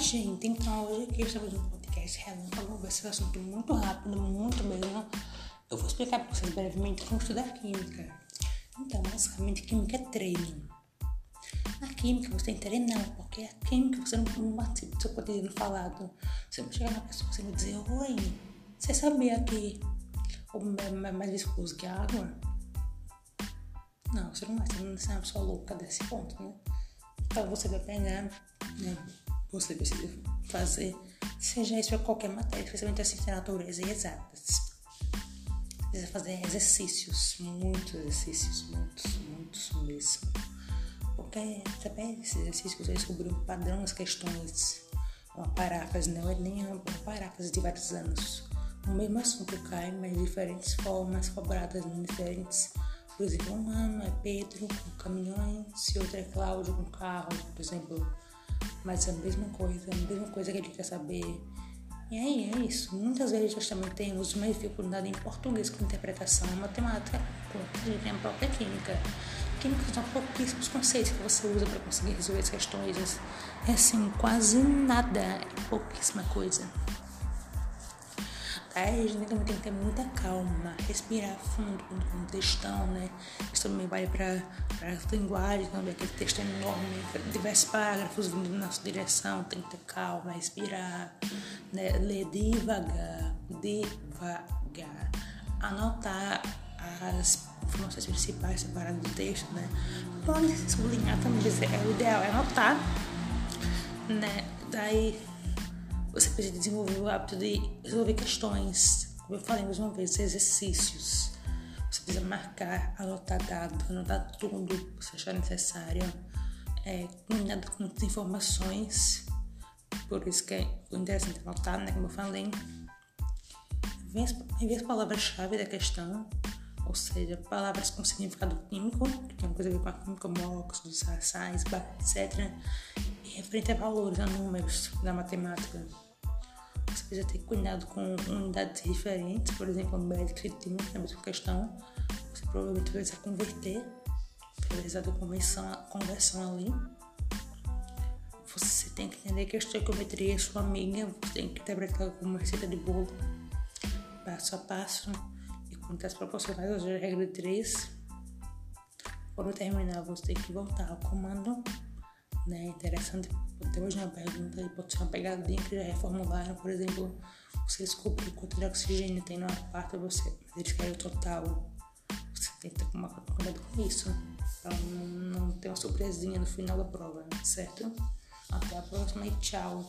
gente, então hoje aqui estou fazendo um podcast relâmpago, vai ser um assunto muito rápido, muito mesmo. Eu vou explicar para vocês brevemente como estudar química. Então, basicamente, química é treino. Na química você tem que treinar, porque a química você não, não participa do seu cotidiano falado. Você vai chegar na pessoa e dizer, oi, você sabia que o é mais viscoso que a água? Não, você não vai, não é uma pessoa louca desse ponto, né? Então você vai pegar, né? Você precisa fazer, seja isso para qualquer matéria, especialmente a ciência da natureza e exatas. Precisa fazer exercícios, muitos exercícios, muitos, muitos mesmo. Porque pega esses exercícios, você descobriu um padrão nas questões, uma paráfrase, não é nem uma paráfrase de vários anos. O mesmo assunto cai, mas de diferentes formas, cobradas em diferentes por exemplo, um ano é Pedro com caminhões e outro é Cláudio com carro, por exemplo. Mas é a mesma coisa, a mesma coisa que ele quer saber. E aí é isso. Muitas vezes nós também temos uma dificuldade em português com interpretação, matemática, a gente tem a própria química. Química são pouquíssimos conceitos que você usa para conseguir resolver as questões. É assim, quase nada, é pouquíssima coisa. Aí a gente também tem que ter muita calma, respirar fundo com textão, né? Isso também vale para a linguagem, também aquele texto enorme, diversos parágrafos vindo na nossa direção, tem que ter calma, respirar, né? ler devagar, devagar, anotar as informações principais separadas do texto, né? Pode sublinhar também, é o ideal é anotar, né? Daí você precisa desenvolver o hábito de resolver questões. Como eu falei mais uma vez, exercícios. Você precisa marcar, anotar dados, anotar tudo que você achar necessário. É, combinado com muitas informações. Por isso que é interessante anotar, né? Como eu falei. Envie as palavras-chave da questão, ou seja, palavras com significado químico, que tem coisa a ver com a química, como óxidos, sais, etc. E referente a valores, a números da matemática você precisa ter cuidado com unidades diferentes, por exemplo, médico que tem a mesma questão, você provavelmente vai precisar converter, realizar a conversão, conversão ali. Você tem que entender que a estequiometria é sua amiga, você tem que interpretar como receita de bolo, passo a passo, e quantas proporcionais às regra de 3. Quando terminar, você tem que voltar ao comando né? Interessante, até hoje uma pergunta, e pode ser uma pegadinha que já reformularam, por exemplo, você descobre quanto de oxigênio tem numa parte, você, querem o total. Você tem que ter cuidado com isso, para não, não ter uma surpresinha no final da prova, certo? Até a próxima e tchau!